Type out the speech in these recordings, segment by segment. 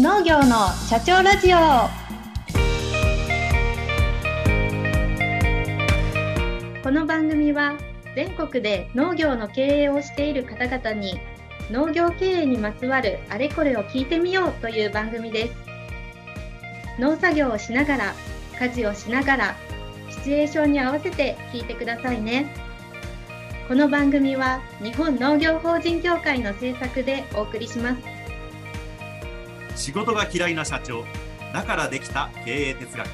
農業の社長ラジオ。この番組は全国で農業の経営をしている方々に農業経営にまつわるあれこれを聞いてみようという番組です。農作業をしながら家事をしながらシチュエーションに合わせて聞いてくださいね。この番組は日本農業法人協会の制作でお送りします。仕事が嫌いな社長。だからできた経営哲学。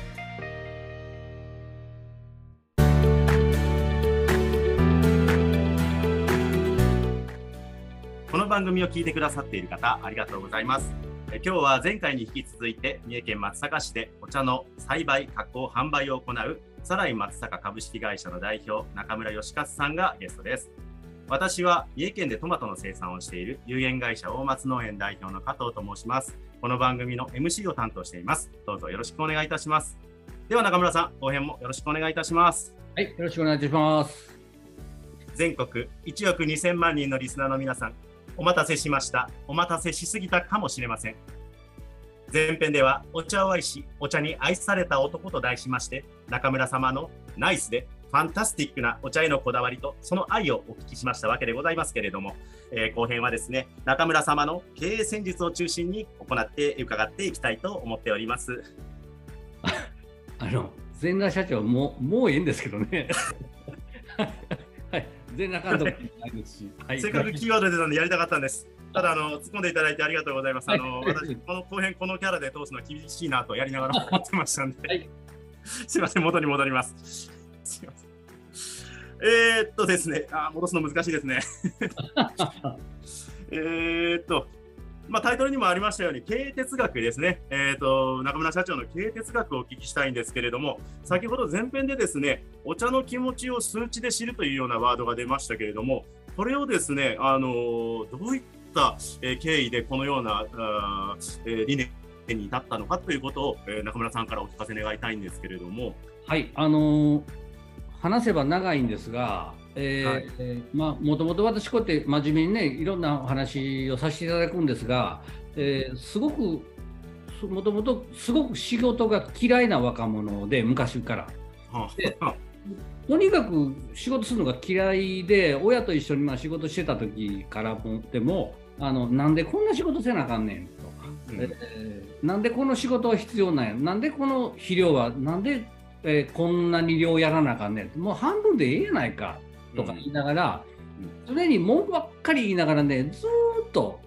この番組を聞いてくださっている方ありがとうございます。え今日は前回に引き続いて三重県松阪市でお茶の栽培加工販売を行うサライ松阪株式会社の代表中村義勝さんがゲストです。私は三重県でトマトの生産をしている有限会社大松農園代表の加藤と申します。この番組の MC を担当しています。どうぞよろしくお願いいたします。では中村さん後編もよろしくお願いいたします。はい、よろしくお願いいたします。全国1億2000万人のリスナーの皆さんお待たせしました。お待たせしすぎたかもしれません。前編ではお茶を愛しお茶に愛された男と題しまして中村様のナイスでファンタスティックなお茶へのこだわりとその愛をお聞きしましたわけでございますけれども、えー後編はですね中村様の経営戦術を中心に行って伺っていきたいと思っております。あの、全裸社長、もう、もういいんですけどね。はい、全裸監督ないですし。はい、せっかくキーワード出たのでやりたかったんです。ただあの突っ込んでいただいてありがとうございます。あのはい。私この後編このキャラで通すのは厳しいなとやりながら思ってましたんで、はい。すいません、元に戻ります。すいません。えー、っとですね、あ戻すの難しいですね。えっと、まあ、タイトルにもありましたように、経営哲学ですね。えーっと、中村社長の経営哲学をお聞きしたいんですけれども、先ほど前編でですね、お茶の気持ちを数値で知るというようなワードが出ましたけれども、これをですね、あのどういった、経緯でこのようなあ、え理念に至ったのかということを、え中村さんからお聞かせ願いたいんですけれども、はい、あのー話せば長いんですが、えーはい。えーまあ、もともと私、こうやって真面目にね、いろんなお話をさせていただくんですが、えーすごく、もともとすごく仕事が嫌いな若者で、昔から。とにかく仕事するのが嫌いで、親と一緒にまあ仕事してた時からもでも、あのなんでこんな仕事せなあかんねんと、うん。えーなんでこの仕事は必要なんや、なんでこの肥料は、なんで、えーこんなに量やらなあかんねん。もう半分でええやないか。とか言いながら、常に文句ばっかり言いながらね、ずーっと、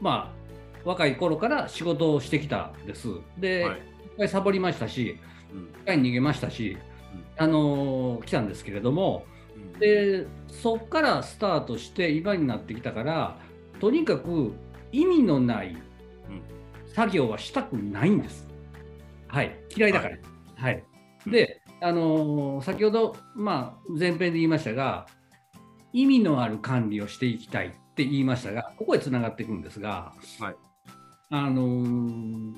まあ、若い頃から仕事をしてきたんです。で、はい。いっぱいサボりましたし、うん。一回逃げましたし、あのー来たんですけれども、うん。でそこからスタートして今になってきたからとにかく意味のない作業はしたくないんです。はい、嫌いだから。はいで、あのー先ほど、まあ、前編で言いましたが意味のある管理をしていきたいって言いましたがここへつながっていくんですが、はい。あのー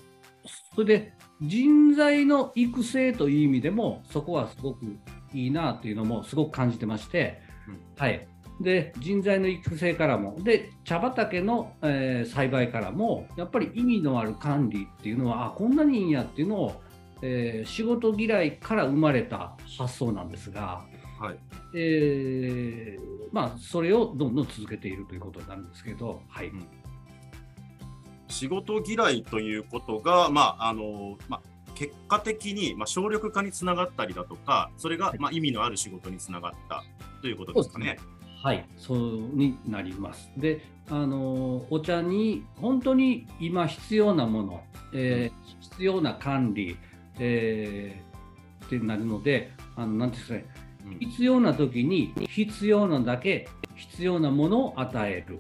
それで人材の育成という意味でもそこはすごくいいなというのもすごく感じてまして、うん。はい、で人材の育成からもで茶畑の、えー栽培からもやっぱり意味のある管理っていうのはあこんなにいいんやっていうのを、えー仕事嫌いから生まれた発想なんですが、はい。えーまあ、それをどんどん続けているということになるんですけど、はい。うん。仕事嫌いということが、まああのまあ、結果的に、まあ、省力化につながったりだとか、それが、はい。まあ、意味のある仕事につながったということですかね。はい、そうになります。で、あのお茶に本当に今必要なもの、えー必要な管理、えーってなるので、あのなんていうんですかね、うん必要な時に必要なだけ必要なものを与える。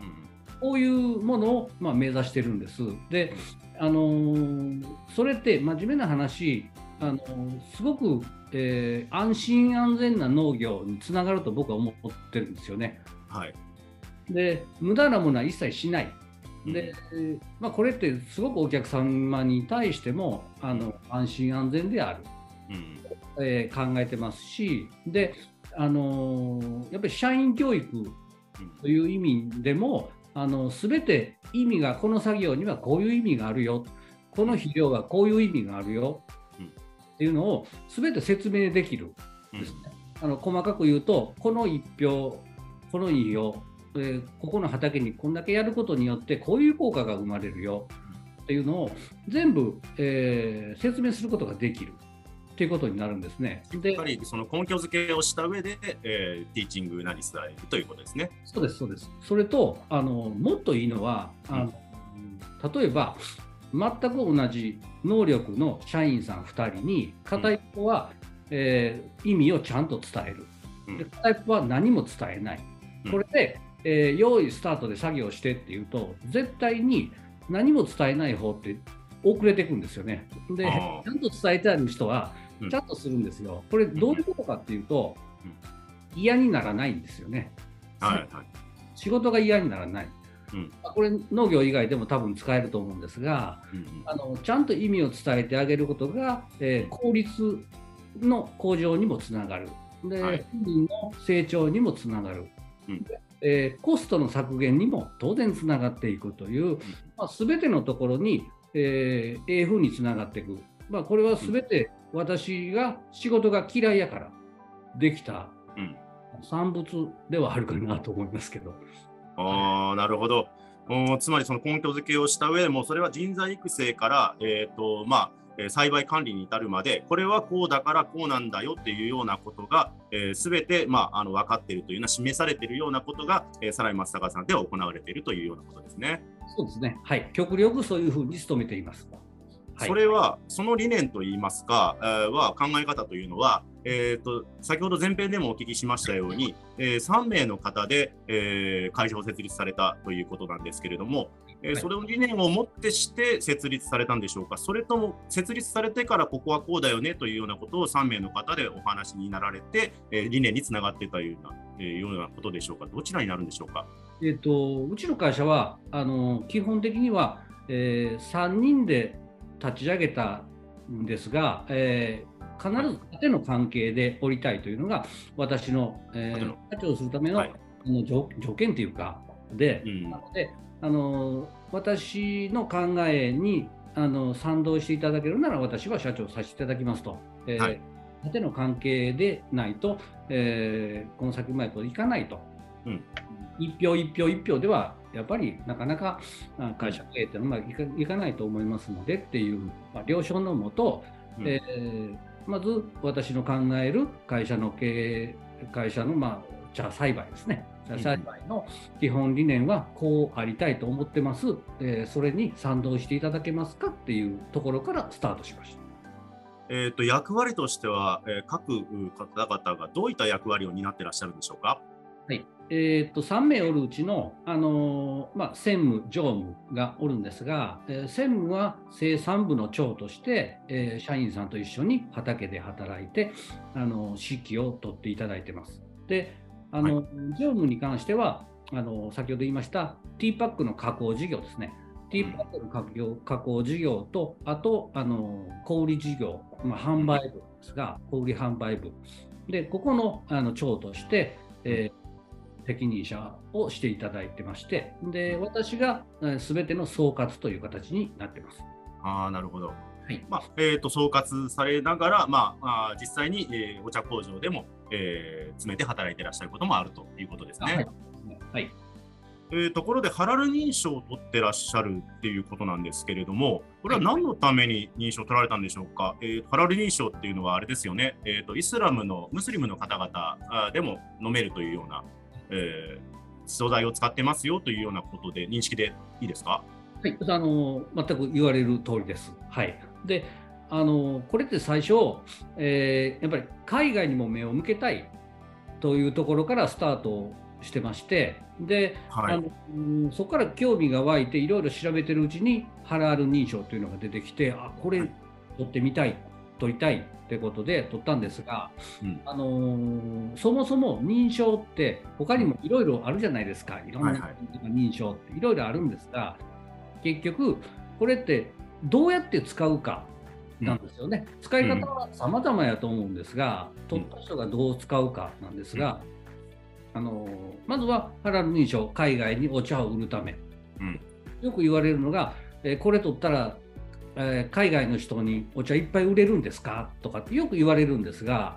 うんこういうものを、まあ、目指してるんです。で、あのーそれって真面目な話、あのーすごく、えー安心安全な農業につながると僕は思ってるんですよね。はいで、無駄なものは一切しない。で、まあ、これってすごくお客様に対してもあの安心安全である、うん。えー考えてますし、で、あのーやっぱり社員教育という意味でも、あの全て意味がこの作業にはこういう意味があるよ。この肥料はこういう意味があるよ。っていうのを全て説明できるですね。あの細かく言うとこの1票この2票、えー、ここの畑にこんだけやることによってこういう効果が生まれるよっていうのを全部、えー、説明することができる。ということになるんですね。しっかりその根拠付けをした上で、えー、ティーチングなり伝えるということですね。そうです、そうです。それと、あのもっといいのは、あの、うん、例えば、全く同じ能力の社員さん2人に、片一方は、うん、えー、意味をちゃんと伝える。で片一方は何も伝えない。これで、えー、用意スタートで作業してっていうと、絶対に何も伝えない方って遅れていくんですよね。で、ちゃんと伝えてある人は、ちゃんとするんですよ。これ、どういうことかっていうと、嫌にならないんですよね。はいはい、仕事が嫌にならない。うん、これ農業以外でも多分使えると思うんですが、うんうん、あのちゃんと意味を伝えてあげることが、えー、効率の向上にもつながる。で、はい、の成長にもつながる、うん、えー、コストの削減にも当然つながっていくという、まあ、全てのところに、えー、えにつながっていく、まあ、これは全て私が仕事が嫌いやからできた産物ではあるかなと思いますけど。ああ、なるほど。つまりその根拠付けをした上でもそれは人材育成から、えーとまあ、栽培管理に至るまでこれはこうだからこうなんだよっていうようなことが、えー、全て、まあ、あの分かっているというような示されているようなことが、えー、サライ松坂さんでは行われているというようなことですね。そうですね。はい。極力そういうふうに努めています。それはその理念といいますか、えー、は考え方というのは、えーと、先ほど前編でもお聞きしましたように、えー、3名の方で、えー、会社を設立されたということなんですけれども、えー、それを理念をもってして設立されたんでしょうか、それとも設立されてからここはこうだよねというようなことを3名の方でお話になられて、えー、理念につながっていたような,、えー、ようなことでしょうか、どちらになるんでしょうか？えーと、うちの会社はあの基本的には、えー、3人で立ち上げたんですが、えー、必ず縦の関係でおりたいというのが私の、えー、社長するための,、はい、条件というかで、うん、なのであの私の考えにあの賛同していただけるなら私は社長させていただきますと。えーはい。縦の関係でないと、えー、この先うまいこといかないと、うん、一票一票一票ではやっぱりなかなか会社経営っていうのはまいかないと思いますのでっていう、まあ、了承のもと、うん、えー、まず私の考える会社の経営会社の、まあ、茶栽培ですね茶栽培の基本理念はこうありたいと思ってます、えー、それに賛同していただけますかっていうところからスタートしました。えーと、役割としては、えー、各方々がどういった役割を担ってらっしゃるんでしょうか？はいえー、と3名おるうちの、あのー、まあ、専務、常務がおるんですが、えー、専務は生産部の長として、えー、社員さんと一緒に畑で働いて、あの指揮を取っていただいてます。であの、はい、常務に関してはあの先ほど言いましたティーパックの加工事業ですね。ティーパックの加工加工事業と、あとあの小売事業、まあ、販売部ですが、小売販売部。で、ここのあの長として、えー責任者をしていただいてまして、で私がすべての総括という形になってます。あなるほど。はい。まあえーと、総括されながら、まあ、あ実際に、えー、お茶工場でも、えー、詰めて働いていらっしゃることもあるということですね。はい、はい。えー、ところで、ハラル認証を取ってらっしゃるっていうことなんですけれども、これは何のために認証を取られたんでしょうか、えー、ハラル認証っていうのはあれですよね、えーと、イスラムの、ムスリムの方々でも飲めるというようなえー、素材を使ってますよというようなことで認識でいいですか？はい、あの全く言われる通りです。はい、であのこれって最初、えー、やっぱり海外にも目を向けたいというところからスタートしてましてで、はい、あのそこから興味が湧いていろいろ調べてるうちにハラール認証というのが出てきてあこれ取ってみたい取りたいってことで取ったんですが、うん、あのー、そもそも認証って他にもいろいろあるじゃないですか、いろんな認証っていろいろあるんですが、結局これってどうやって使うかなんですよね、うん、使い方は様々やと思うんですが、取った人がどう使うかなんですが、あのまずはハラル認証、海外にお茶を売るため、うん、よく言われるのが、えー、これ取ったら、えー、海外の人にお茶いっぱい売れるんですか？とかってよく言われるんですが、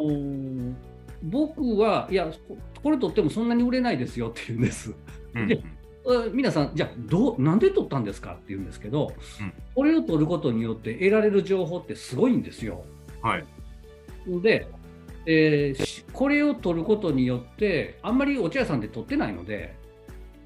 うん、僕は、いや、これ取ってもそんなに売れないですよって言うんです。で皆さん、じゃあどう、なんで取ったんですかって言うんですけど、うん、これを取ることによって得られる情報ってすごいんですよ。はい、で、えー、これを取ることによって、あんまりお茶屋さんで取ってないので、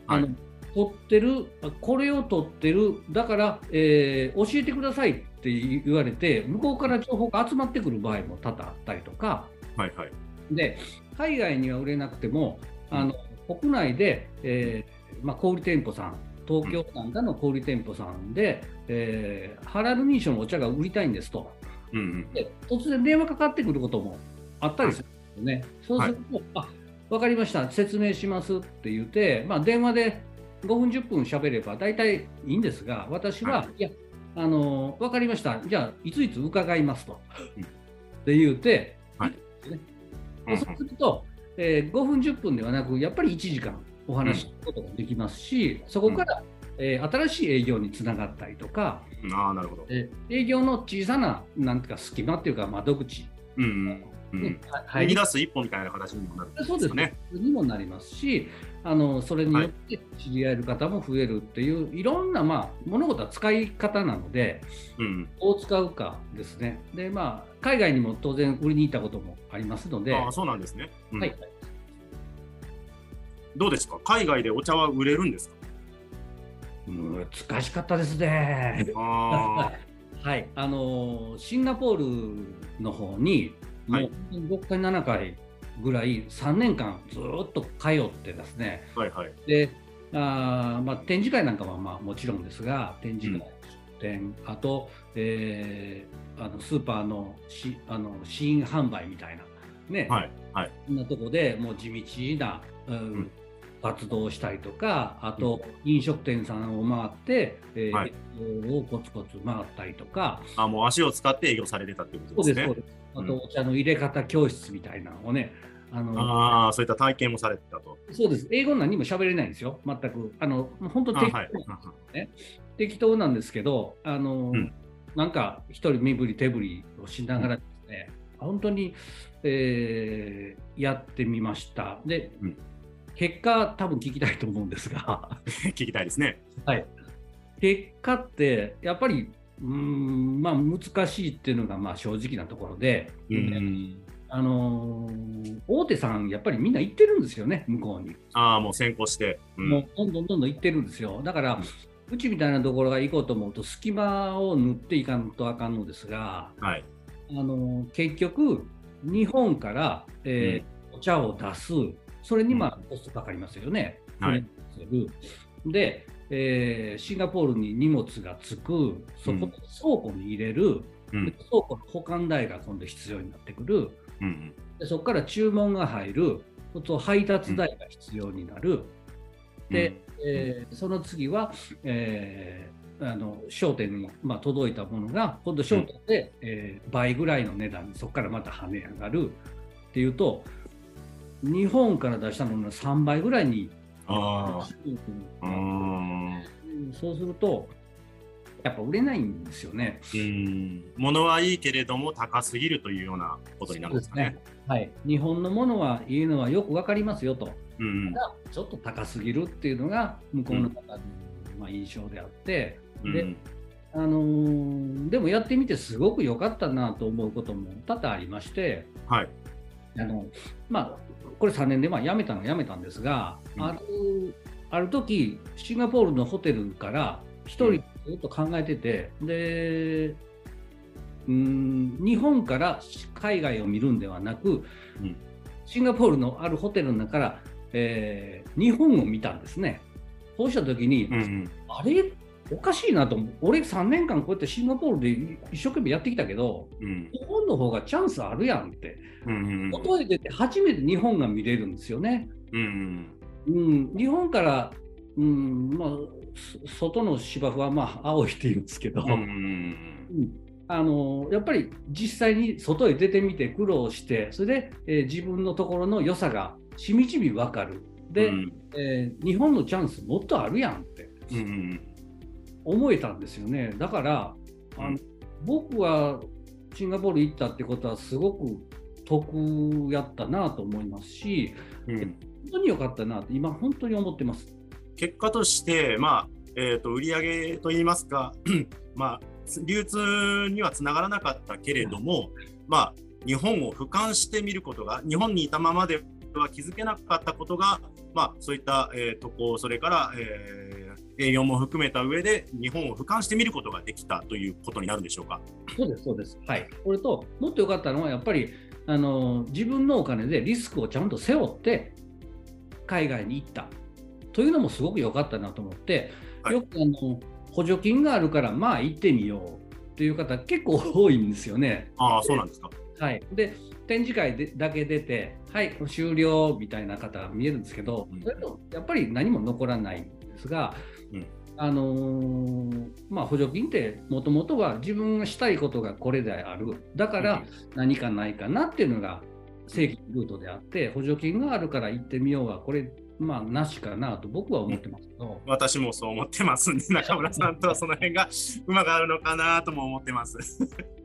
はい、あの取ってる、これを取ってる、だから、えー、教えてくださいって言われて、向こうから情報が集まってくる場合も多々あったりとか、はいはい、で海外には売れなくても、あの国内で、えーまあ、小売店舗さん、東京なんかの小売店舗さんで、えー、ハラル認証のお茶が売りたいんですと、うんうん、で突然電話かかってくることもあったりするんですよね。そうすると、はい、あ分かりました、説明しますって言って、まあ、電話で5分、10分喋れば大体いいんですが、私は、はい、いや、あの分かりました、じゃあ、いついつ伺いますと。うん、って言うて、はい、ね、そうすると、えー、5分、10分ではなく、やっぱり1時間お話しすることができますし、うん、そこから、えー、新しい営業につながったりとか、あなるほど。えー、営業の小さななんていうか隙間っていうか窓口、うんうんね、入り出す一歩みたいな形にもなるんですね。そうですね。にもなりますしあのそれによって知り合える方も増えるっていう、はい、いろんな、まあ、物事は使い方なので、うん、どう使うかですね。でまあ海外にも当然売りに行ったこともありますので。あそうなんですね、うん、はいどうですか？海外でお茶は売れるんですか？難しかったですね。はい、あのシンガポールの方に、もう6回、7回ぐらい、3年間ずっと通ってですね、はいはい、であまあ、展示会なんかはまあもちろんですが、展示会、出店、あと、えー、あのスーパーのしあの試飲販売みたいな、ね、はいはい、そんなとこでもう地道な、うん、うん活動したりとか、あと飲食店さんを回って、えー、はい、をコツコツ回ったりとか。あ、もう足を使って営業されてたってことですね。そうです、あと、お茶の入れ方教室みたいなのをね、あのあそういった体験もされてたと。そうです。英語何も喋れないんですよ、全く。あの本当適当、はいね、適当なんですけど、あの、うん、なんか一人身振り手振りをしながらですね、うん、本当に、えー、やってみました。で、うん結果、多分聞きたいと思うんですが 聞きたいですね。はい。結果って、やっぱり、うん、まあ、難しいっていうのが、まあ、正直なところで、うん、あのー、大手さん、やっぱりみんな行ってるんですよね、向こうに。ああ、もう先行して、うん、もうどんどんどんどん行ってるんですよ。だから、うちみたいなところが行こうと思うと、隙間を塗っていかんとあかんのですが、はい、あのー、結局、日本から、えー、お茶を出す、それにまあコストかかりますよね。はい、で、えー、シンガポールに荷物がつく、そこで倉庫に入れる、うん、倉庫の保管代が今度必要になってくる、うん、でそこから注文が入る、そ配達代が必要になる、うん、で、えー、その次は、えー、あの商店に、まあ、届いたものが、今度商店で、うん、えー、倍ぐらいの値段にそこからまた跳ね上がる。っていうと、日本から出したものの3倍ぐらいにあそうするとやっぱ売れないんですよね。うん。物はいいけれども高すぎるというようなことになるんですかね。ね。はい、日本のものはいいのはよく分かりますよと、うん、ちょっと高すぎるっていうのが向こうの方の、まあ、印象であって、であのー、でもやってみてすごく良かったなと思うことも多々ありまして、はいあのまあ、これ3年でまあ辞めたのは辞めたんですが、うん、あるある時シンガポールのホテルから1人ずっと考えてて、うん、でうん日本から海外を見るんではなく、うん、シンガポールのあるホテルの中から、えー、日本を見たんですね。そうした時に、うんうん、あれ？おかしいなと思う。俺3年間こうやってシンガポールで一生懸命やってきたけど、うん、日本の方がチャンスあるやんって。うん外へ出て初めて日本が見れるんですよね。うん、うん、日本から、うんまあ、外の芝生はまあ青いって言うんですけど、うん、あのやっぱり実際に外へ出てみて苦労してそれで、えー、自分のところの良さがしみじみ分かる。で、うん、えー、日本のチャンスもっとあるやんって思えたんですよね。だからあの、僕はシンガポール行ったってことはすごく得やったなと思いますし、うん、本当に良かったなと今本当に思ってます。結果として、まあえーと、売上といいますか、まあ、流通にはつながらなかったけれども、まあ、日本を俯瞰してみることが日本にいたままでは気づけなかったことが、まあ、そういった、えー、渡航それから、えー、営業も含めた上で日本を俯瞰してみることができたということになるんでしょうか？そうですそうです、はい、これともっと良かったのはやっぱりあの自分のお金でリスクをちゃんと背負って海外に行ったというのもすごく良かったなと思って、はい、よくあの補助金があるからまあ行ってみようという方結構多いんですよね。ああそうなんですか。はい、で展示会でだけ出て、はい、終了みたいな方が見えるんですけど、それとやっぱり何も残らないんですが、うん、あのー、まあ、補助金ってもともとは自分がしたいことがこれである、だから何かないかなっていうのが正規ルートであって、補助金があるから行ってみようは、これまあ、なしかなと僕は思ってますけど、私もそう思ってますんで、中村さんとはその辺がうまくあるのかなとも思ってます。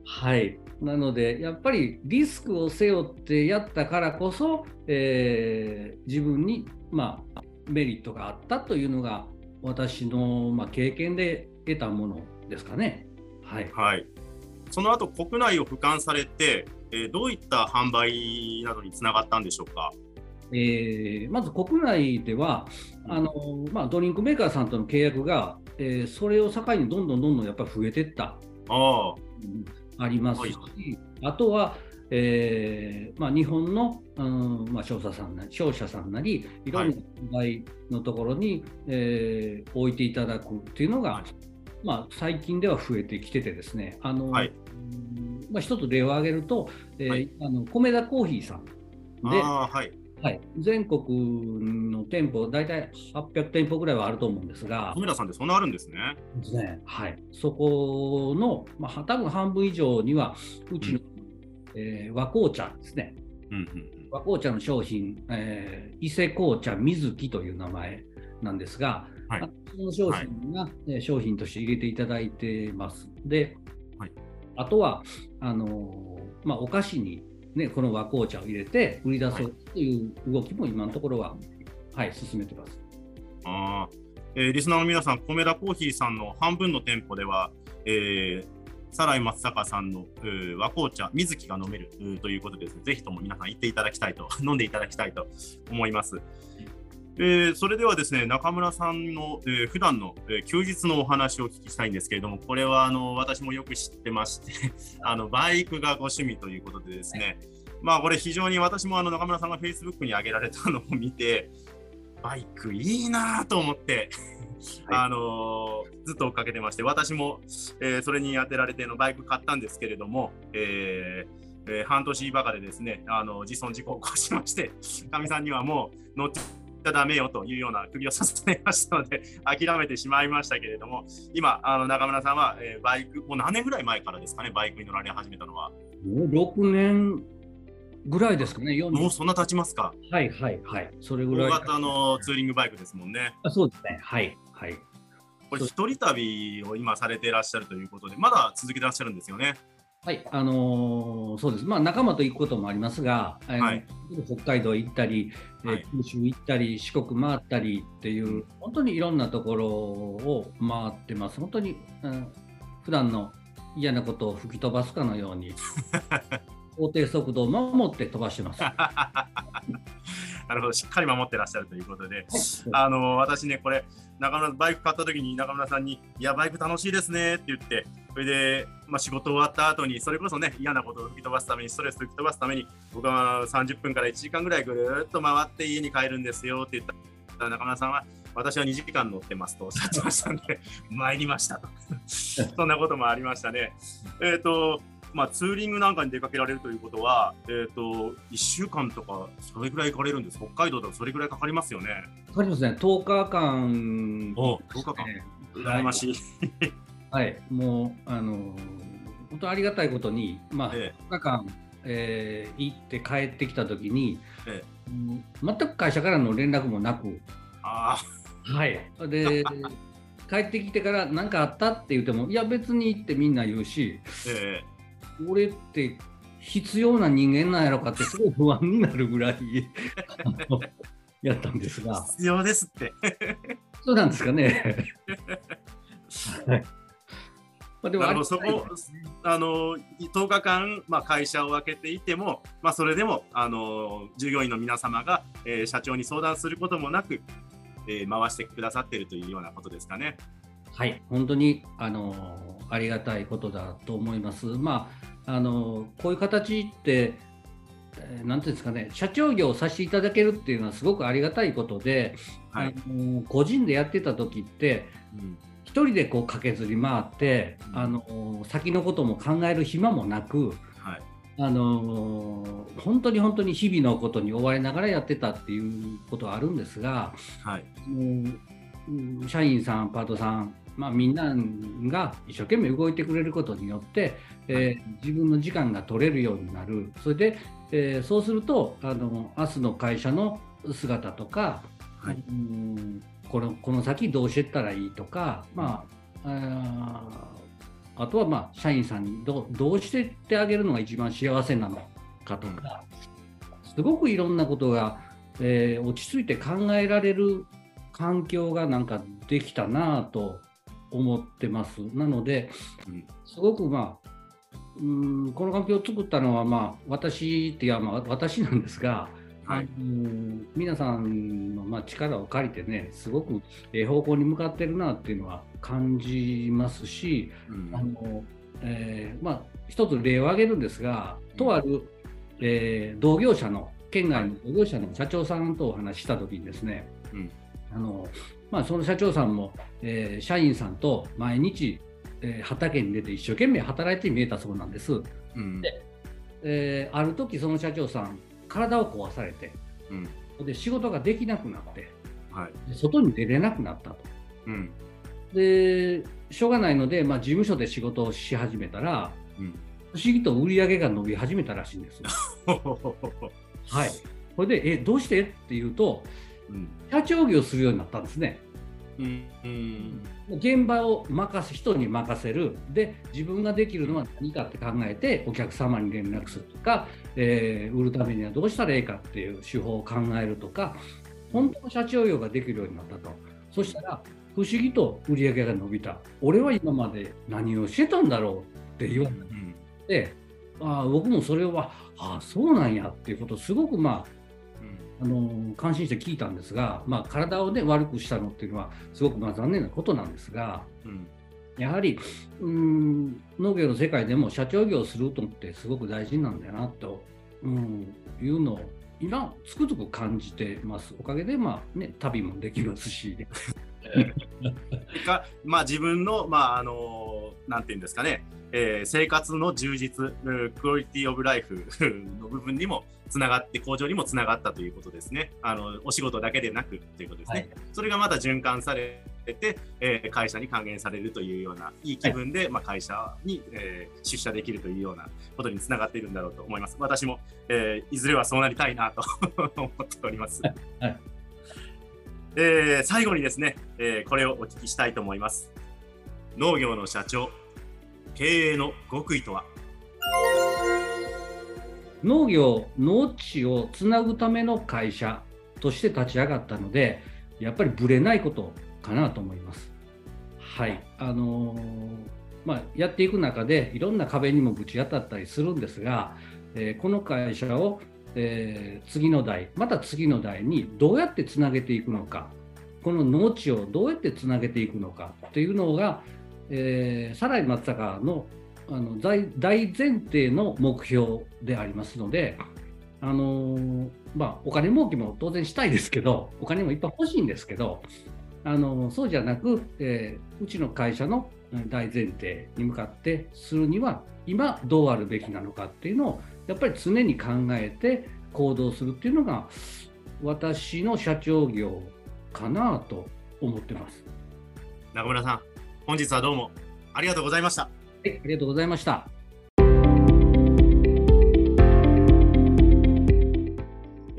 はい、なので、やっぱりリスクを背負ってやったからこそ、えー、自分に、まあ、メリットがあったというのが、私の、まあ、経験で得たものですかね。はい、はい、その後国内を俯瞰されて、えー、どういった販売などにつながったんでしょうか？えー、まず国内ではあの、まあ、ドリンクメーカーさんとの契約が、えー、それを境にどんどんどんどんやっぱり増えていったあ,、ありますし、はい、あとは、えーまあ、日本の、うんまあ、商社さんなり商社さんなりい。ろんな販売のところに、はい、えー、置いていただくっていうのが、はい、まあ、最近では増えてきててですねあの、はい。まあ、一つ例を挙げると、えーあの米田コーヒーさんで、はい。はい、全国の店舗、大体800店舗ぐらいはあると思うんですが、富田さんってそんなあるんですね。ですね。はい、そこの、まあ、多分半分以上には、うちの、うん、えー、和紅茶ですね、うんうん、和紅茶の商品、えー、伊勢紅茶水木という名前なんですが、はい、その商品が、はい、商品として入れていただいてます。で、はい、あとはあのまあ、お菓子にね、この和紅茶を入れて売り出そうという動きも今のところは、はい、進めてます。あえー、リスナーの皆さん、米田コーヒーさんの半分の店舗では、えー、サライ松坂さんの和紅茶、水木が飲めるということでぜひとも皆さん行っていただきたいと、飲んでいただきたいと思います。えー、それではですね中村さんの、えー、普段の、えー、休日のお話をお聞きしたいんですけれどもこれはあの私もよく知ってまして あのバイクがご趣味ということでですね、まあこれ非常に私もあの中村さんが Facebook に上げられたのを見てバイクいいなと思ってはい、あのずっと追っかけてまして私も、えそれに当てられてのバイク買ったんですけれども、えーえー、半年ばかでですねあの自損事故を起こしまして かみさんにはもう乗ってちゃダメよというような首をさせてましたので 諦めてしまいましたけれども今あの中村さんは、えー、バイクもう何年ぐらい前からですかねバイクに乗られ始めたのは。もう6年ぐらいですかねもうそんな経ちますか。はいはいはい。それぐらい。大型のツーリングバイクですもんね。あそうですね。はいはい。これ一人旅を今されていらっしゃるということでまだ続けてらっしゃるんですよね。はい、あのー、そうです、まあ、仲間と行くこともありますが、はい、北海道行ったり、はい、九州行ったり、四国回ったりっていう、本当にいろんなところを回ってます、本当に、うん、普段の嫌なことを吹き飛ばすかのように、法定速度を守って飛ばしてます。なるほど、しっかり守ってらっしゃるということで、あの私ね、これ、中村バイク買った時に中村さんに、いや、バイク楽しいですねって言って、それで、まあ、仕事終わった後に、それこそね、嫌なことを吹き飛ばすために、ストレス吹き飛ばすために、僕は30分から1時間ぐらいぐるっと回って家に帰るんですよって言ったら、中村さんは、私は2時間乗ってますとおっしゃってましたんで、参りましたと。そんなこともありましたね。えっ、ー、と、まあ、ツーリングなんかに出かけられるということは、えーと、1週間とか、それぐらい行かれるんです、北海道だとそれぐらいかかりますよね。かかりますね、10日間、お10日間、羨ましい。はい、もう、あの本当ありがたいことに、まあ、ええ、2日間、えー行って帰ってきた時に、えうん全く会社からの連絡もなく、あはい、で帰ってきてから何かあったって言ってもいや別にってみんな言うし。ーえ俺って必要な人間なんやろかってすごい不安になるぐらい やったんですーが必要ですって。そうなんですかね。はいまあ、でなるほど、そありがたいこ、あの、10日間、まあ、会社を開けていても、まあ、それでも、あの、従業員の皆様が、えー社長に相談することもなく、えー回してくださっているというようなことですかね。はい、本当にあのありがたいことだと思います。まあ、あのこういう形って、えーなんていうんですかね、社長業をさせていただけるっていうのはすごくありがたいことで、はい。あの個人でやってた時って、うん一人でこう駆けずり回って、うんあの先のことも考える暇もなく、はい。あの本当に本当に日々のことに追われながらやってたっていうことはあるんですが、はい。社員さん、パートさん、まあ、みんなが一生懸命動いてくれることによって、えー自分の時間が取れるようになる、それで、えーそうするとあの、明日の会社の姿とか、はい。うんこのこの先どうしていったらいいとか、まあ、あーあとは、まあ、社員さんにどうどうしていってあげるのが一番幸せなのかとか、すごくいろんなことが、えー落ち着いて考えられる環境がなんかできたなぁと思ってます。なので、うん。すごくまあ、うーんこの環境を作ったのは、まあ、私っていうか、まあ、私なんですが、はい。皆さんのまあ力を借りてね、すごくええ方向に向かってるなっていうのは感じますし、うん。あのえーまあ、一つ例を挙げるんですが、とある、えー同業者の、県外の同業者の社長さんとお話ししたときにですね、うん。あのまあ、その社長さんも、えー社員さんと毎日、えー畑に出て一生懸命働いて見えたそうなんです。うんえーある時その社長さん、体を壊されて、うんで仕事ができなくなって、はい。で外に出れなくなったと。うん。で、しょうがないので、まあ、事務所で仕事をし始めたら、うん。不思議と売り上げが伸び始めたらしいんです。はい。これで、え、どうして？っていうと、うん。社長業するようになったんですね。うん。うん。現場を任せ、人に任せる。で、自分ができるのは何かって考えて、お客様に連絡するとか、えー売るためにはどうしたらいいかっていう手法を考えるとか、本当の社長業ができるようになったと。そしたら、不思議と売り上げが伸びた。俺は今まで何をしてたんだろうって言われうん。あ僕もそれは、ああ、そうなんやっていうことをすごくまあ、あの感心して聞いたんですが、まあ、体を、ね、悪くしたのっていうのはすごくまあ残念なことなんですがうん。やはりうーん農業の世界でも社長業をするのってすごく大事なんだなと、うん、いうのを今つくづく感じてます。おかげで、まあね、旅もできますし、か、まあ、自分の、まあ、あの、なんていうんですかね、えー生活の充実、うんクオリティオブライフ の部分にもつながって、向上にもつながったということですね。あの、お仕事だけでなくということですね。はいそれがまた循環されて、えー会社に還元されるというような、いい気分で、まあ、会社に、えー出社できるというようなことにつながっているんだろうと思います。私も、えーいずれはそうなりたいなと思っております。はいえー最後にですね、えーこれをお聞きしたいと思います。農業の社長、経営の極意とは？農業農地をつなぐための会社として立ち上がったのでやっぱりぶれないことかなと思います。はいあのまあ、やっていく中でいろんな壁にもぶち当たったりするんですが、えーこの会社を、えー次の代また次の代にどうやってつなげていくのかこの農地をどうやってつなげていくのかというのが、えー、サライ松坂のあの大大前提の目標でありますので、あのーまあ、お金儲けも当然したいですけど、お金もいっぱい欲しいんですけど、あのーそうじゃなく、えーうちの会社の大前提に向かってするには、今どうあるべきなのかっていうのを、やっぱり常に考えて行動するっていうのが、私の社長業かなと思ってます。中村さん、本日はどうもありがとうございました。はい、ありがとうございました。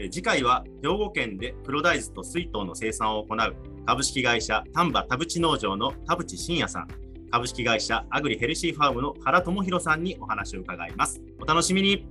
次回は兵庫県で黒大豆と水稲の生産を行う株式会社丹波田淵農場の田淵真也さん株式会社アグリヘルシーファームの原智弘さんにお話を伺いますお楽しみに